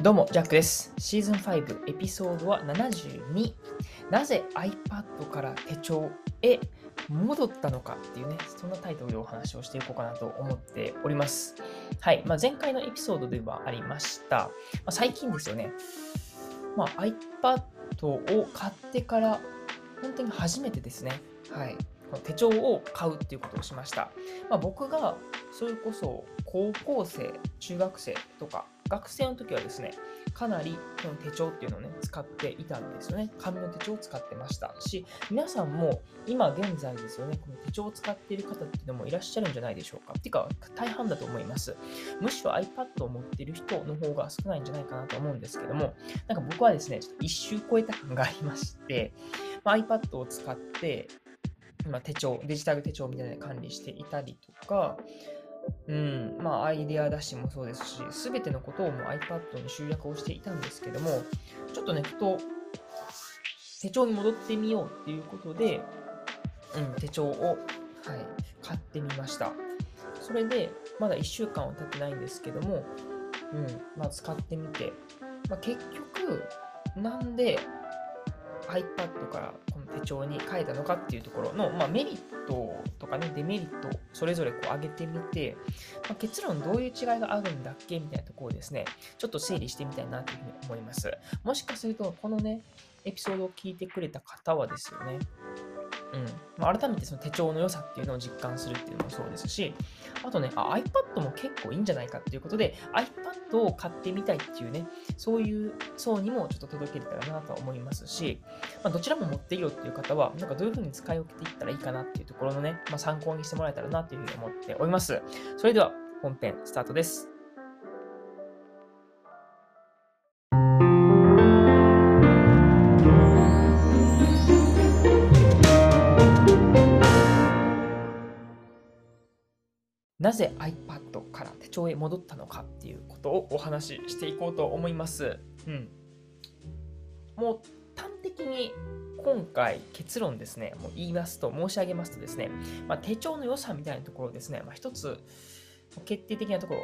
どうも、ジャックです。シーズン5エピソードは72。なぜ iPad から手帳へ戻ったのかっていうね、そんなタイトルでお話をしていこうかなと思っております。はい。まあ、前回のエピソードではありました。まあ、最近ですよね。まあ、iPad を買ってから、本当に初めてですね。はい。手帳を買うっていうことをしました。まあ、僕がそれこそ高校生、中学生とか学生の時はですね、かなりこの手帳っていうのをね、使っていたんですよね。紙の手帳を使ってましたし、皆さんも今現在ですよね、この手帳を使っている方っていうのもいらっしゃるんじゃないでしょうか。っていうか、大半だと思います。むしろ iPad を持っている人の方が少ないんじゃないかなと思うんですけども、なんか僕はですね、ちょっと一周超えた感がありまして、まあ、iPad を使って、まあ、手帳、デジタル手帳みたいなので管理していたりとか、うん、まあ、アイデア出しもそうですし、すべてのことをもう iPad に集約をしていたんですけども、ちょっとね、ふと手帳に戻ってみようっていうことで、うん、手帳を、はい、買ってみました。それで、まだ1週間は経ってないんですけども、うん、まあ、使ってみて、まあ、結局、なんで iPad からこの手帳に変えたのかっていうところの、まあ、メリットとかね、デメリット、それぞれこう上げてみて、まあ、結論どういう違いがあるんだっけみたいなところをですね、ちょっと整理してみたいなというふうに思います。もしかすると、このね、エピソードを聞いてくれた方はですよね、うんまあ、改めてその手帳の良さっていうのを実感するっていうのもそうですし、あとね、あ iPad も結構いいんじゃないかっていうことで、iPad を買ってみたいっていうね、そういう層にもちょっと届けれたらなと思いますし、まあ、どちらも持っていいよっていう方は、なんかどういうふうに使い分けていったらいいかなっていうところのね、まあ、参考にしてもらえたらなというふうに思っております。それでは本編スタートです。なぜ iPad から手帳へ戻ったのかっていうことをお話ししていこうと思います。うん。もう端的に今回結論ですね、もう言いますと、申し上げますとですね、まあ、手帳の良さみたいなところですね、まあ、一つ決定的なとこ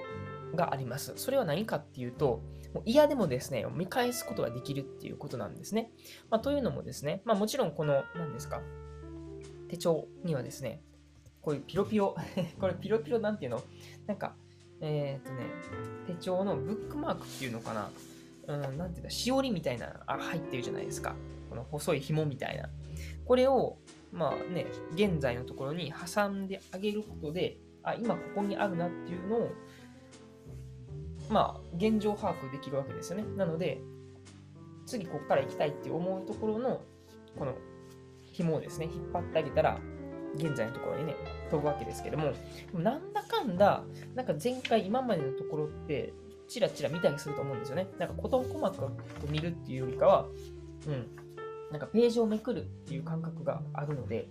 ろがあります。それは何かっていうと、もう嫌でもですね、見返すことができるっていうことなんですね。まあ、というのもですね、ま、もちろんこの、何ですか、手帳にはですね、こういうピロピロ、これピロピロなんていうの？なんか、えー、っとね、手帳のブックマークっていうのかな？うん、なんていうんだ、しおりみたいな、あ、入ってるじゃないですか。この細い紐みたいな。これを、まあね、現在のところに挟んであげることで、あ、今ここにあるなっていうのを、まあ、現状把握できるわけですよね。なので、次ここから行きたいって思うところの、この紐をですね、引っ張ってあげたら、現在のところにね、飛ぶわけですけども、もなんだかんだ、なんか前回、今までのところって、チラチラ見たりすると思うんですよね。なんか事細かく見るっていうよりかは、うん、なんかページをめくるっていう感覚があるので、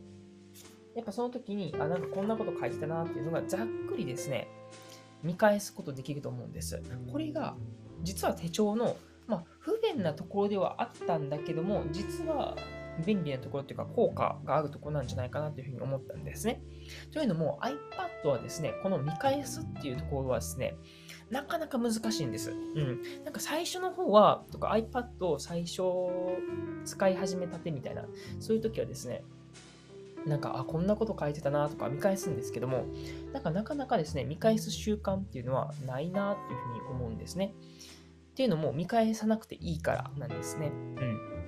やっぱその時に、あ、なんかこんなこと書いてたなっていうのがざっくりですね、見返すことできると思うんです。これが、実は手帳の、まあ、不便なところではあったんだけども、実は便利なところっていうか効果があるところなんじゃないかなというふうに思ったんですね。というのも iPad はですね、この見返すっていうところはですね、なかなか難しいんです。うん。なんか最初の方は、とか iPad を最初使い始めたてみたいな、そういう時はですね、なんか、あ、こんなこと書いてたなとか見返すんですけども、なんかなかなかですね、見返す習慣っていうのはないなっていうふうに思うんですね。っていうのも見返さなくていいからなんですね。うん。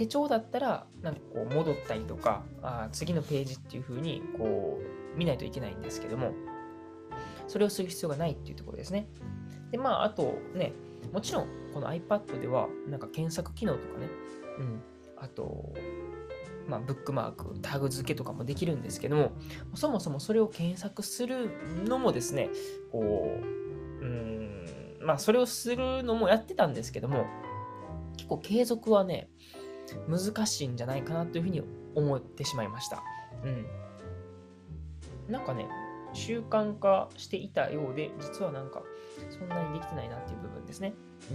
手帳だったら、なんかこう戻ったりとか、あ次のページっていう風にこう見ないといけないんですけども、それをする必要がないっていうところですね。で、まあ、あとね、もちろんこの iPad ではなんか検索機能とかね、うん、あと、まあ、ブックマーク、タグ付けとかもできるんですけども、そもそもそれを検索するのもですね、こう、うん、まあ、それをするのもやってたんですけども、結構継続はね、難しいんじゃないかなというふうに思ってしまいました。うん。なんかね、習慣化していたようで、実はなんか、そんなにできてないなっていう部分ですね。う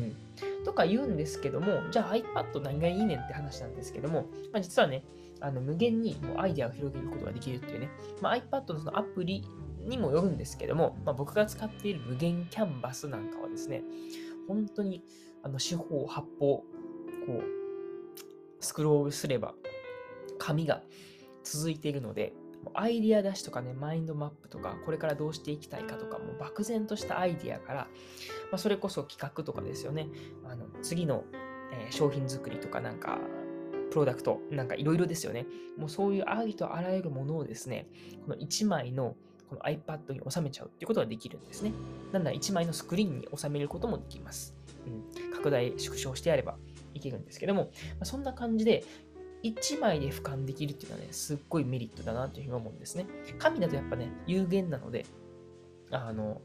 ん。とか言うんですけども、じゃあ iPad 何がいいねんって話なんですけども、まあ、実はね、あの無限にもうアイデアを広げることができるっていうね、まあ、iPad のそのアプリにもよるんですけども、まあ、僕が使っている無限キャンバスなんかはですね、本当にあの四方八方、こう、スクロールすれば紙が続いているので、アイディア出しとかね、マインドマップとか、これからどうしていきたいかとか、もう漠然としたアイディアから、まあ、それこそ企画とかですよね。あの次の、えー、商品作りとかなんか、プロダクト、なんかいろいろですよね。もうそういうありとあらゆるものをですね、この1枚のこの iPad に収めちゃうっていうことができるんですね。なんなら1枚のスクリーンに収めることもできます。うん、拡大、縮小してやればいけるんですけども、ま、そんな感じで、1枚で俯瞰できるっていうのはね、すっごいメリットだなというふうに思うんですね。紙だとやっぱね、有限なので、あの、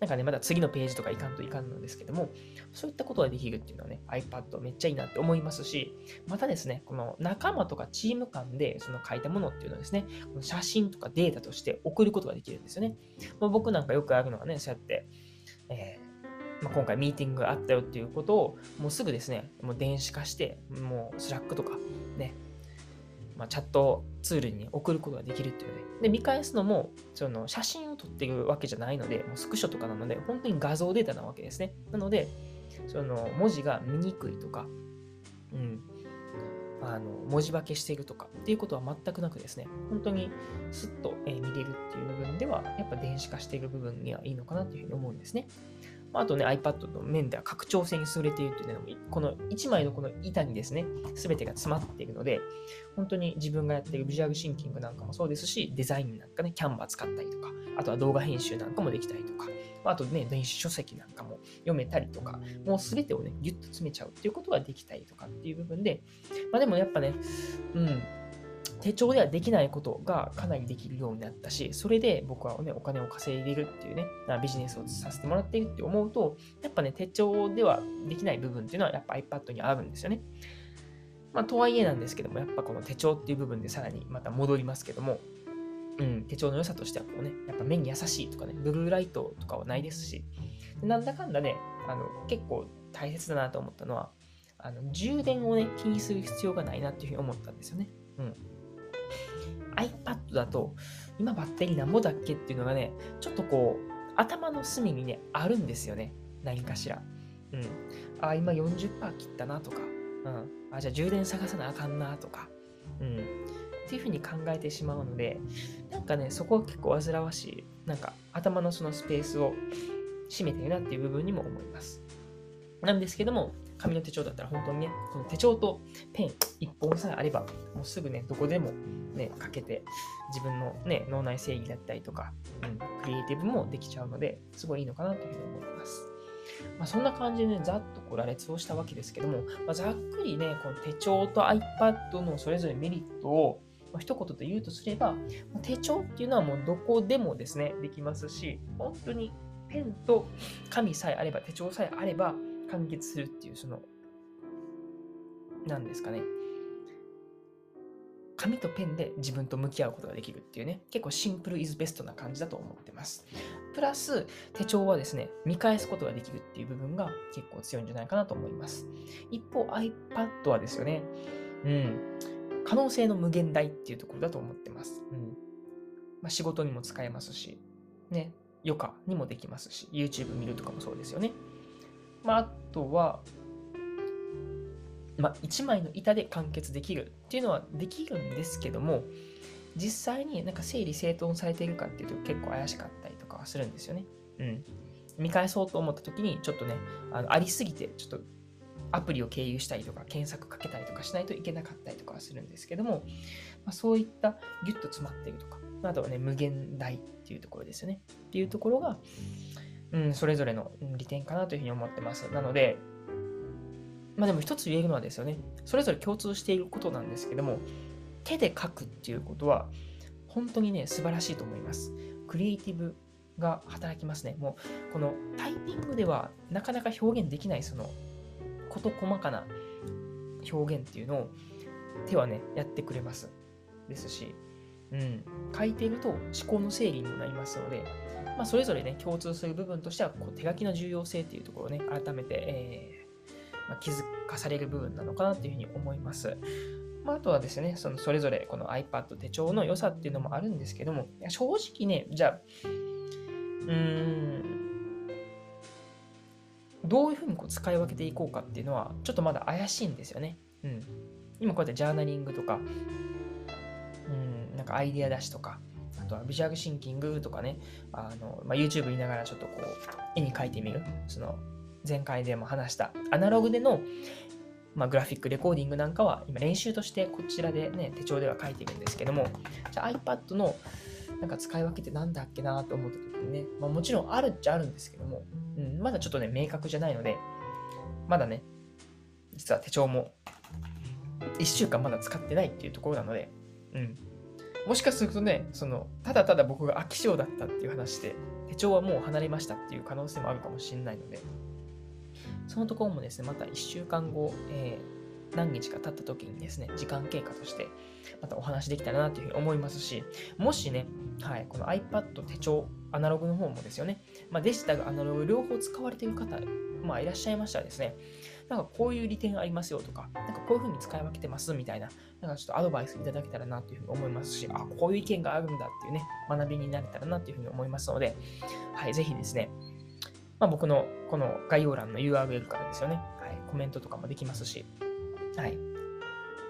なんかね、まだ次のページとかいかんといかんのですけども、そういったことができるっていうのはね、iPad めっちゃいいなって思いますし、またですね、この仲間とかチーム間でその書いたものっていうのはですね、この写真とかデータとして送ることができるんですよね。まあ、僕なんかよくあるのはね、そうやって、えーまあ、今回ミーティングがあったよっていうことを、もうすぐですね、もう電子化して、もう Slack とかね、まあ、チャットツールに送ることができるっていうね。で、見返すのも、その写真を撮っているわけじゃないので、もうスクショとかなので、本当に画像データなわけですね。なので、その文字が見にくいとか、うん、あの文字化けしているとかっていうことは全くなくですね、本当にスッと、見れるっていう部分では、やっぱ電子化している部分にはいいのかなというふうに思うんですね。あとね、iPad の面では拡張性に優れているというのも、この1枚のこの板にですね、すべてが詰まっているので、本当に自分がやっているビジュアルシンキングなんかもそうですし、デザインなんかね、キャンバー使ったりとか、あとは動画編集なんかもできたりとか、あとね、電子書籍なんかも読めたりとか、もうすべてをね、ギュッと詰めちゃうっていうことができたりとかっていう部分で、まあでもやっぱね、うん、手帳ではできないことがかなりできるようになったし、それで僕はね、お金を稼いでるっていうね、ビジネスをさせてもらっているって思うと、やっぱね、手帳ではできない部分っていうのはやっぱ iPad にあるんですよね。まあ、とはいえなんですけども、やっぱこの手帳っていう部分でさらにまた戻りますけども、うん、手帳の良さとしてはこうね、やっぱ目に優しいとかね、ブルーライトとかはないですし、なんだかんだね、あの結構大切だなと思ったのは、あの充電をね、気にする必要がないなっていうふうに思ったんですよね。うん。iPad だと、今バッテリーなんぼだっけっていうのがね、ちょっとこう、頭の隅にね、あるんですよね。何かしら。うん。あ、今40%切ったなとか。うん。あ、じゃあ充電探さなあかんなとか。うん。っていうふうに考えてしまうので、なんかね、そこは結構煩わしい。なんか頭のそのスペースを占めてるなっていう部分にも思います。なんですけども、紙の手帳だったら本当にね、この手帳とペン1本さえあれば、もうすぐね、どこでもね、かけて、自分のね、脳内整理だったりとか、うん、クリエイティブもできちゃうので、すごいいいのかなというふうに思います。まあ、そんな感じでね、ざっとこう羅列をしたわけですけども、まあ、ざっくりね、この手帳と iPad のそれぞれメリットを、まあ、一言で言うとすれば、手帳っていうのはもうどこでもですね、できますし、本当にペンと紙さえあれば、手帳さえあれば、完結するっていう、その、何ですかね。紙とペンで自分と向き合うことができるっていうね、結構シンプルイズベストな感じだと思ってます。プラス、手帳はですね、見返すことができるっていう部分が結構強いんじゃないかなと思います。一方、iPad はですよね、うん、可能性の無限大っていうところだと思ってます。うんまあ、仕事にも使えますし、ね、余暇にもできますし、YouTube 見るとかもそうですよね。まあ、あとは、まあ、1枚の板で完結できるっていうのはできるんですけども、実際になんか整理整頓されているかっていうと結構怪しかったりとかはするんですよね。うん。見返そうと思った時にちょっとね、あのありすぎてちょっとアプリを経由したりとか検索かけたりとかしないといけなかったりとかはするんですけども、まあ、そういったギュッと詰まっているとか、あとはね、無限大っていうところですよね。っていうところが、うん、それぞれの利点かなというふうに思ってます。なので、まあでも一つ言えるのはですよね、それぞれ共通していることなんですけども、手で書くっていうことは、本当にね、素晴らしいと思います。クリエイティブが働きますね。もう、このタイピングではなかなか表現できない、その、事細かな表現っていうのを手はね、やってくれます。ですし、うん、書いていると思考の整理にもなりますので、まあ、それぞれね、共通する部分としては、こう手書きの重要性っていうところをね、改めて、えーまあ、気づかされる部分なのかなというふうに思います。まあ、あとはですね、そのそれぞれこの iPad 手帳の良さっていうのもあるんですけども、正直ね、じゃあ、うーん、どういうふうにこう使い分けていこうかっていうのは、ちょっとまだ怪しいんですよね。うん。今こうやってジャーナリングとか、うん、なんかアイディア出しとか、とはビジュアルシンキングとかね、あのまあ、YouTube 見ながらちょっとこう、絵に描いてみる。その、前回でも話したアナログでの、まあ、グラフィックレコーディングなんかは今練習としてこちらでね、手帳では書いてるんですけども、じゃあ iPad のなんか使い分けってなんだっけなと思った時にね、まあ、もちろんあるっちゃあるんですけども、うん、まだちょっとね、明確じゃないので、まだね、実は手帳も1週間まだ使ってないっていうところなので、うん。もしかするとね、その、ただただ僕が飽き性だったっていう話で、手帳はもう離れましたっていう可能性もあるかもしれないので、そのところもですね、また1週間後、えー、何日か経った時にですね、時間経過として、またお話できたらなというふうに思いますし、もしね、はい、この iPad 手帳、アナログの方もですよね、まあ、デジタル、アナログ両方使われている方、まあ、いらっしゃいましたらですね、なんかこういう利点ありますよとか、なんかこういうふうに使い分けてますみたいな、なんかちょっとアドバイスいただけたらなというふうに思いますし、あ、こういう意見があるんだっていうね、学びになれたらなというふうに思いますので、はい、ぜひですね、まあ、僕のこの概要欄の URL からですよね、はい、コメントとかもできますし、はい、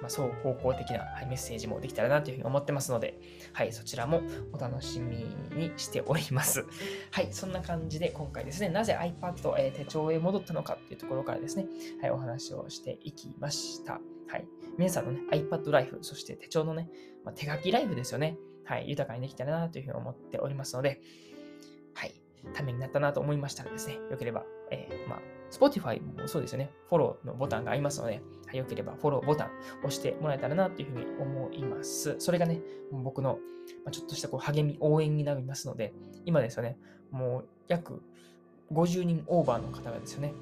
まあ、双方向的な、はい、メッセージもできたらなというふうに思ってますので、はい、そちらもお楽しみにしております。はい、そんな感じで今回ですね、なぜ iPad、えー、手帳へ戻ったのかっていうところからですね、はい、お話をしていきました。はい、皆さんのね、iPad ライフ、そして手帳のね、まあ、手書きライフですよね、はい、豊かにできたらなというふうに思っておりますので、はい、ためになったなと思いましたらですね、よければ、えー、まあ、Spotify もそうですよね、フォローのボタンがありますので、はい、よければフォローボタン押してもらえたらなというふうに思います。それがね、僕の、ちょっとしたこう励み、応援になりますので、今ですよね、もう約50人オーバーの方がですよね、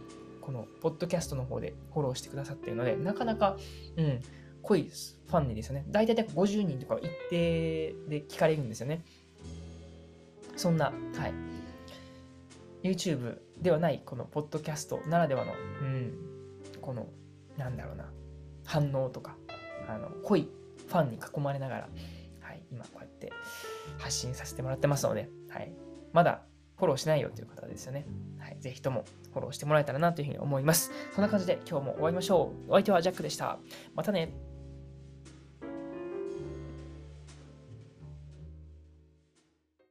このポッドキャストの方でフォローしてくださっているので、なかなか、うん、濃いファンにですよね、大体約50人とか一定で聞かれるんですよね。そんな、はい、YouTube ではないこのポッドキャストならではの、うん、この、なんだろうな、反応とか、あの濃いファンに囲まれながら、はい、今こうやって発信させてもらってますので、はい、まだフォローしないよという方ですよね。はい、ぜひともフォローしてもらえたらなというふうに思います。そんな感じで今日も終わりましょう。お相手はジャックでした。またね。